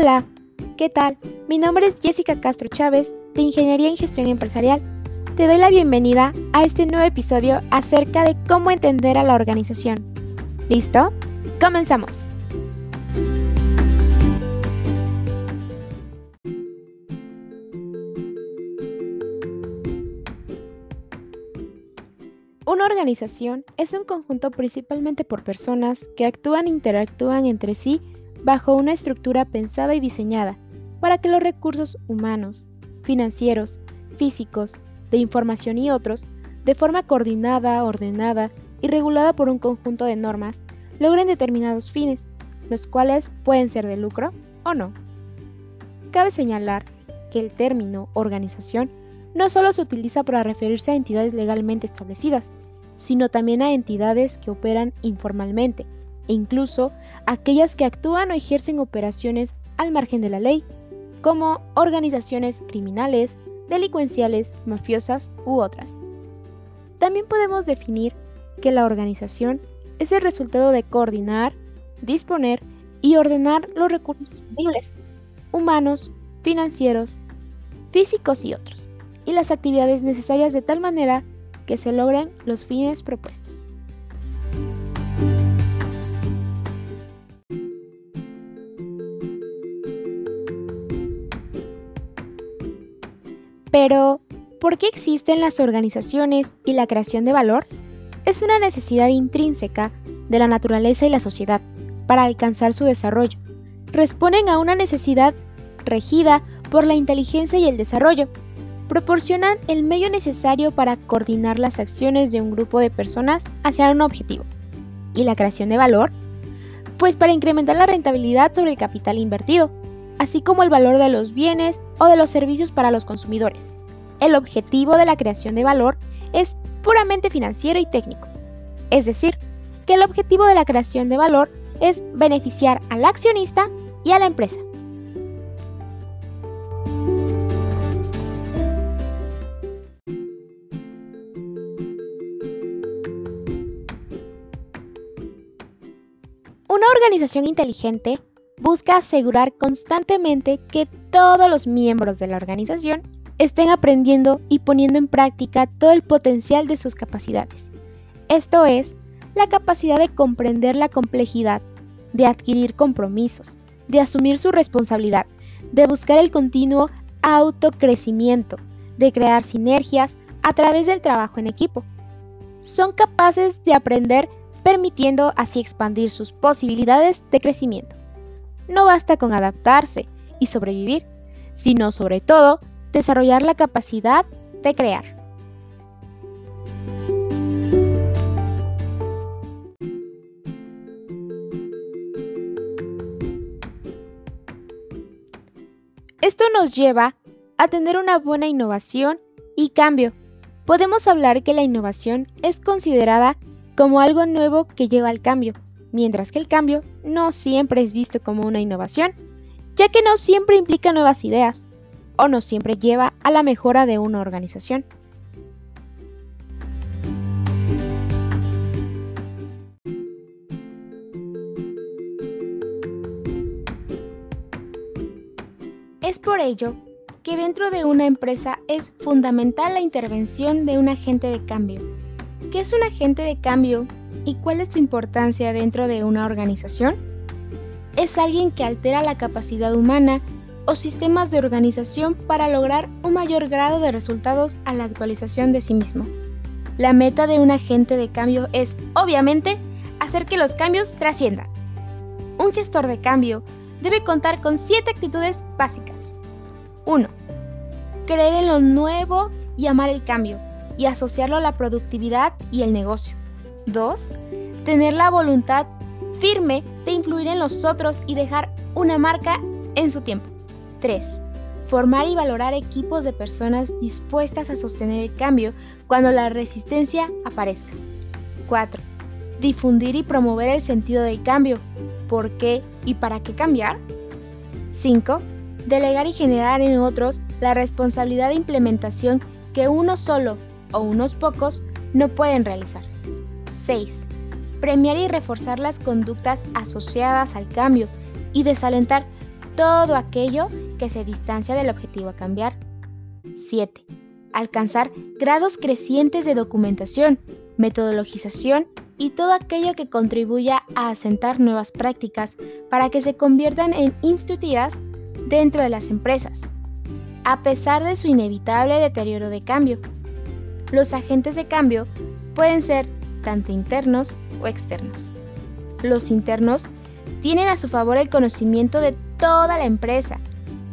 Hola, ¿qué tal? Mi nombre es Jessica Castro Chávez, de Ingeniería en Gestión Empresarial. Te doy la bienvenida a este nuevo episodio acerca de cómo entender a la organización. ¿Listo? Comenzamos. Una organización es un conjunto principalmente por personas que actúan e interactúan entre sí bajo una estructura pensada y diseñada para que los recursos humanos, financieros, físicos, de información y otros, de forma coordinada, ordenada y regulada por un conjunto de normas, logren determinados fines, los cuales pueden ser de lucro o no. Cabe señalar que el término organización no solo se utiliza para referirse a entidades legalmente establecidas, sino también a entidades que operan informalmente e incluso aquellas que actúan o ejercen operaciones al margen de la ley, como organizaciones criminales, delincuenciales, mafiosas u otras. También podemos definir que la organización es el resultado de coordinar, disponer y ordenar los recursos disponibles, humanos, financieros, físicos y otros y las actividades necesarias de tal manera que se logren los fines propuestos. Pero, ¿por qué existen las organizaciones y la creación de valor? Es una necesidad intrínseca de la naturaleza y la sociedad para alcanzar su desarrollo. Responden a una necesidad regida por la inteligencia y el desarrollo, proporcionan el medio necesario para coordinar las acciones de un grupo de personas hacia un objetivo. ¿Y la creación de valor? Pues para incrementar la rentabilidad sobre el capital invertido, así como el valor de los bienes o de los servicios para los consumidores. El objetivo de la creación de valor es puramente financiero y técnico. Es decir, que el objetivo de la creación de valor es beneficiar al accionista y a la empresa. Una organización inteligente busca asegurar constantemente que todos los miembros de la organización estén aprendiendo y poniendo en práctica todo el potencial de sus capacidades. Esto es, la capacidad de comprender la complejidad, de adquirir compromisos, de asumir su responsabilidad, de buscar el continuo autocrecimiento, de crear sinergias a través del trabajo en equipo. Son capaces de aprender permitiendo así expandir sus posibilidades de crecimiento. No basta con adaptarse y sobrevivir, sino sobre todo desarrollar la capacidad de crear. Esto nos lleva a tener una buena innovación y cambio. Podemos hablar que la innovación es considerada como algo nuevo que lleva al cambio, mientras que el cambio no siempre es visto como una innovación, ya que no siempre implica nuevas ideas o no siempre lleva a la mejora de una organización. Es por ello que dentro de una empresa es fundamental la intervención de un agente de cambio, ¿Qué es un agente de cambio y cuál es su importancia dentro de una organización? Es alguien que altera la capacidad humana o sistemas de organización para lograr un mayor grado de resultados a la actualización de sí mismo. La meta de un agente de cambio es, obviamente, hacer que los cambios trasciendan. Un gestor de cambio debe contar con siete actitudes básicas. 1. Creer en lo nuevo y amar el cambio y asociarlo a la productividad y el negocio. 2. Tener la voluntad firme de influir en los otros y dejar una marca en su tiempo. 3. Formar y valorar equipos de personas dispuestas a sostener el cambio cuando la resistencia aparezca. 4. Difundir y promover el sentido del cambio. ¿Por qué y para qué cambiar? 5. Delegar y generar en otros la responsabilidad de implementación que uno solo o unos pocos no pueden realizar. 6. Premiar y reforzar las conductas asociadas al cambio y desalentar todo aquello que se distancia del objetivo a cambiar. 7. Alcanzar grados crecientes de documentación, metodologización y todo aquello que contribuya a asentar nuevas prácticas para que se conviertan en institutivas dentro de las empresas, a pesar de su inevitable deterioro de cambio. Los agentes de cambio pueden ser tanto internos o externos. Los internos tienen a su favor el conocimiento de toda la empresa,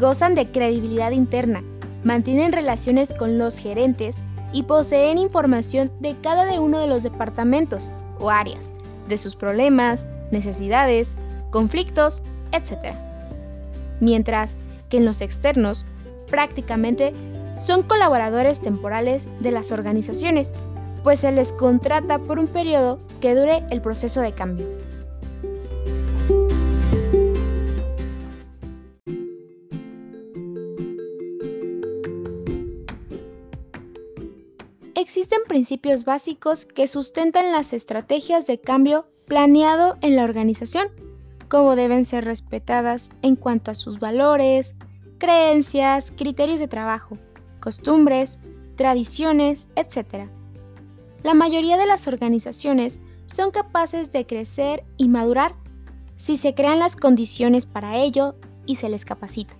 gozan de credibilidad interna, mantienen relaciones con los gerentes y poseen información de cada uno de los departamentos o áreas, de sus problemas, necesidades, conflictos, etc. Mientras que en los externos, prácticamente son colaboradores temporales de las organizaciones, pues se les contrata por un periodo que dure el proceso de cambio. Existen principios básicos que sustentan las estrategias de cambio planeado en la organización, como deben ser respetadas en cuanto a sus valores, creencias, criterios de trabajo, costumbres, tradiciones, etc. La mayoría de las organizaciones son capaces de crecer y madurar si se crean las condiciones para ello y se les capacita.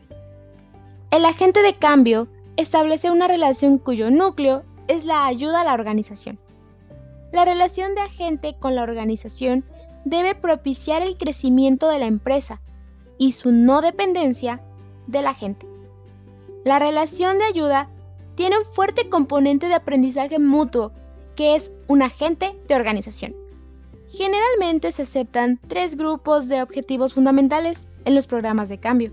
El agente de cambio establece una relación cuyo núcleo es la ayuda a la organización. La relación de agente con la organización debe propiciar el crecimiento de la empresa y su no dependencia de la gente. La relación de ayuda tiene un fuerte componente de aprendizaje mutuo, que es un agente de organización. Generalmente se aceptan tres grupos de objetivos fundamentales en los programas de cambio,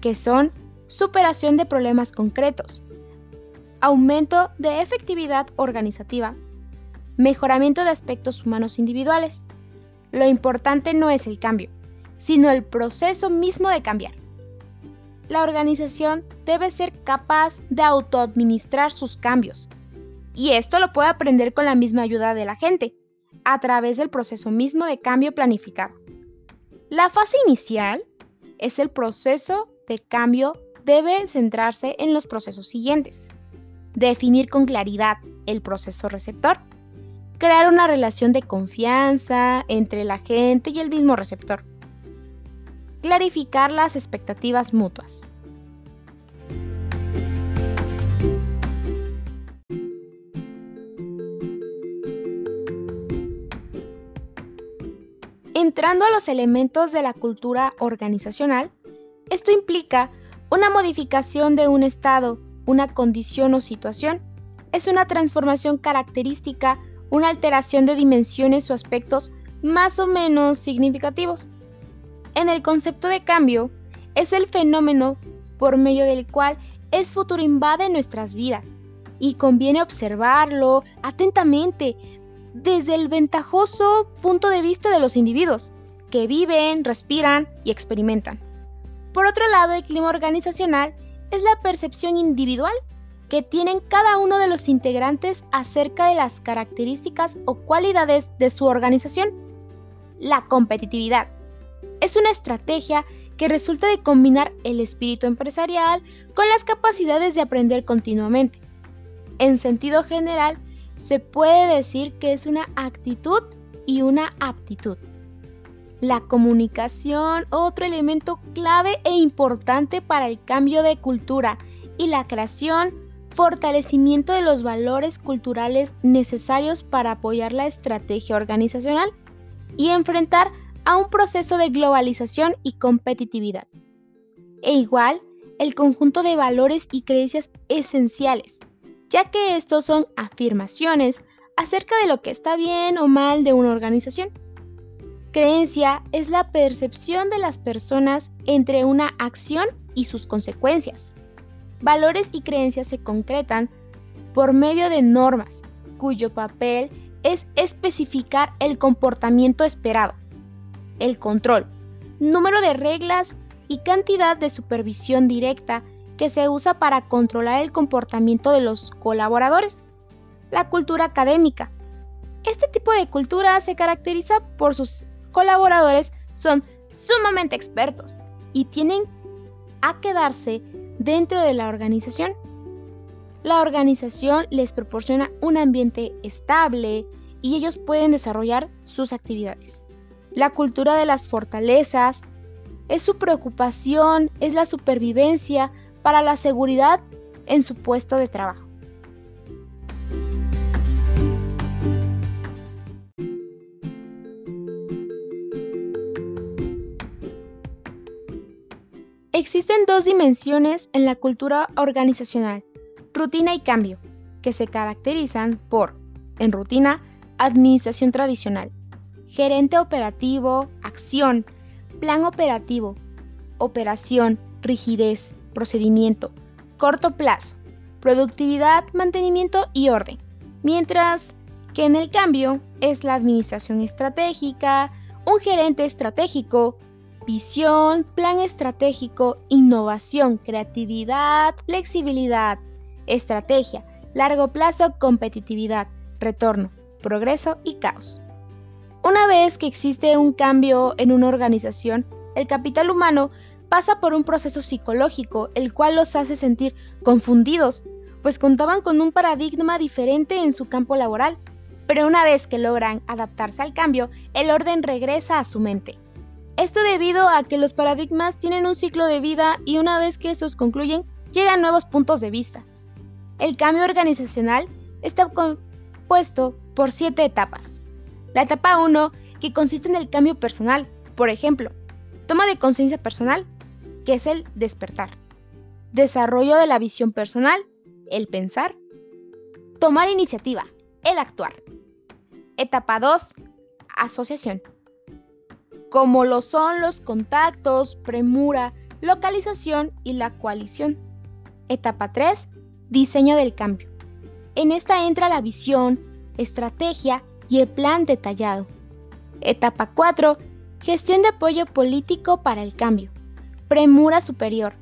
que son superación de problemas concretos, aumento de efectividad organizativa, mejoramiento de aspectos humanos individuales. Lo importante no es el cambio, sino el proceso mismo de cambiar. La organización debe ser capaz de autoadministrar sus cambios, y esto lo puede aprender con la misma ayuda de la gente, a través del proceso mismo de cambio planificado. La fase inicial es el proceso de cambio debe centrarse en los procesos siguientes definir con claridad el proceso receptor, crear una relación de confianza entre la gente y el mismo receptor, clarificar las expectativas mutuas. Entrando a los elementos de la cultura organizacional, esto implica una modificación de un estado una condición o situación. Es una transformación característica, una alteración de dimensiones o aspectos más o menos significativos. En el concepto de cambio, es el fenómeno por medio del cual es futuro invade nuestras vidas y conviene observarlo atentamente desde el ventajoso punto de vista de los individuos que viven, respiran y experimentan. Por otro lado, el clima organizacional es la percepción individual que tienen cada uno de los integrantes acerca de las características o cualidades de su organización. La competitividad es una estrategia que resulta de combinar el espíritu empresarial con las capacidades de aprender continuamente. En sentido general, se puede decir que es una actitud y una aptitud. La comunicación, otro elemento clave e importante para el cambio de cultura y la creación, fortalecimiento de los valores culturales necesarios para apoyar la estrategia organizacional y enfrentar a un proceso de globalización y competitividad. E igual, el conjunto de valores y creencias esenciales, ya que estos son afirmaciones acerca de lo que está bien o mal de una organización Creencia es la percepción de las personas entre una acción y sus consecuencias. Valores y creencias se concretan por medio de normas, cuyo papel es especificar el comportamiento esperado, el control, número de reglas y cantidad de supervisión directa que se usa para controlar el comportamiento de los colaboradores. La cultura académica. Este tipo de cultura se caracteriza por sus colaboradores son sumamente expertos y tienen a quedarse dentro de la organización. La organización les proporciona un ambiente estable y ellos pueden desarrollar sus actividades. La cultura de las fortalezas es su preocupación, es la supervivencia para la seguridad en su puesto de trabajo. Existen dos dimensiones en la cultura organizacional, rutina y cambio, que se caracterizan por, en rutina, administración tradicional, gerente operativo, acción, plan operativo, operación, rigidez, procedimiento, corto plazo, productividad, mantenimiento y orden. Mientras que en el cambio es la administración estratégica, un gerente estratégico, visión, plan estratégico, innovación, creatividad, flexibilidad, estrategia, largo plazo, competitividad, retorno, progreso y caos. Una vez que existe un cambio en una organización, el capital humano pasa por un proceso psicológico, el cual los hace sentir confundidos, pues contaban con un paradigma diferente en su campo laboral. Pero una vez que logran adaptarse al cambio, el orden regresa a su mente. Esto debido a que los paradigmas tienen un ciclo de vida y una vez que estos concluyen, llegan nuevos puntos de vista. El cambio organizacional está compuesto por siete etapas. La etapa 1, que consiste en el cambio personal, por ejemplo, toma de conciencia personal, que es el despertar. Desarrollo de la visión personal, el pensar. Tomar iniciativa, el actuar. Etapa 2, asociación. Como lo son los contactos, premura, localización y la coalición. Etapa 3, diseño del cambio. En esta entra la visión, estrategia y el plan detallado. Etapa 4. Gestión de apoyo político para el cambio. Premura superior.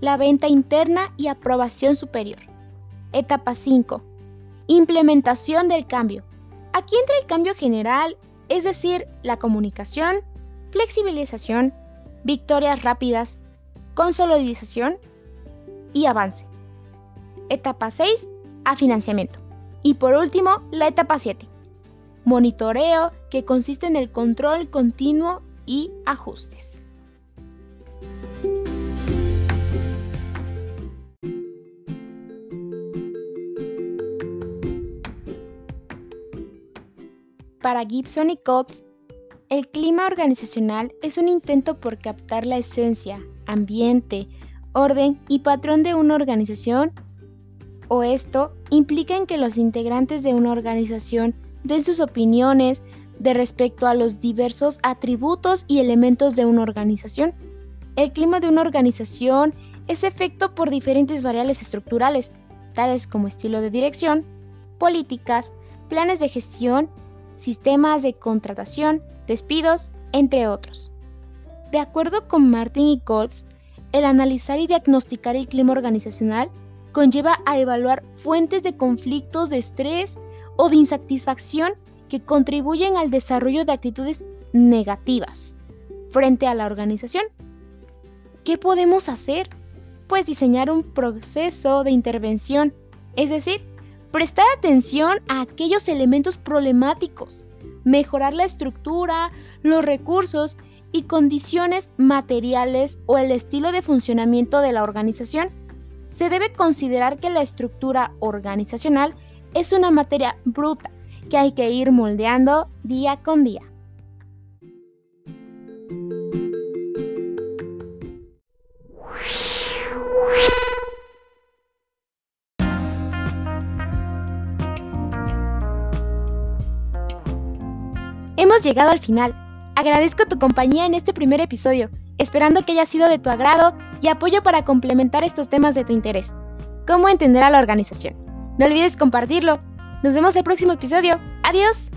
La venta interna y aprobación superior. Etapa 5. Implementación del cambio. Aquí entra el cambio general, es decir, la comunicación, flexibilización, victorias rápidas, consolidación y avance. Etapa 6. A financiamiento. Y por último, la etapa 7 monitoreo que consiste en el control continuo y ajustes. Para Gibson y Cobbs, el clima organizacional es un intento por captar la esencia, ambiente, orden y patrón de una organización, o esto implica en que los integrantes de una organización den sus opiniones de respecto a los diversos atributos y elementos de una organización. El clima de una organización es efecto por diferentes variables estructurales, tales como estilo de dirección, políticas, planes de gestión, sistemas de contratación, despidos, entre otros. De acuerdo con Martin y Colts, el analizar y diagnosticar el clima organizacional conlleva a evaluar fuentes de conflictos de estrés, o de insatisfacción que contribuyen al desarrollo de actitudes negativas frente a la organización. ¿Qué podemos hacer? Pues diseñar un proceso de intervención, es decir, prestar atención a aquellos elementos problemáticos, mejorar la estructura, los recursos y condiciones materiales o el estilo de funcionamiento de la organización. Se debe considerar que la estructura organizacional es una materia bruta que hay que ir moldeando día con día. Hemos llegado al final. Agradezco tu compañía en este primer episodio, esperando que haya sido de tu agrado y apoyo para complementar estos temas de tu interés. ¿Cómo entender a la organización? No olvides compartirlo. Nos vemos el próximo episodio. Adiós.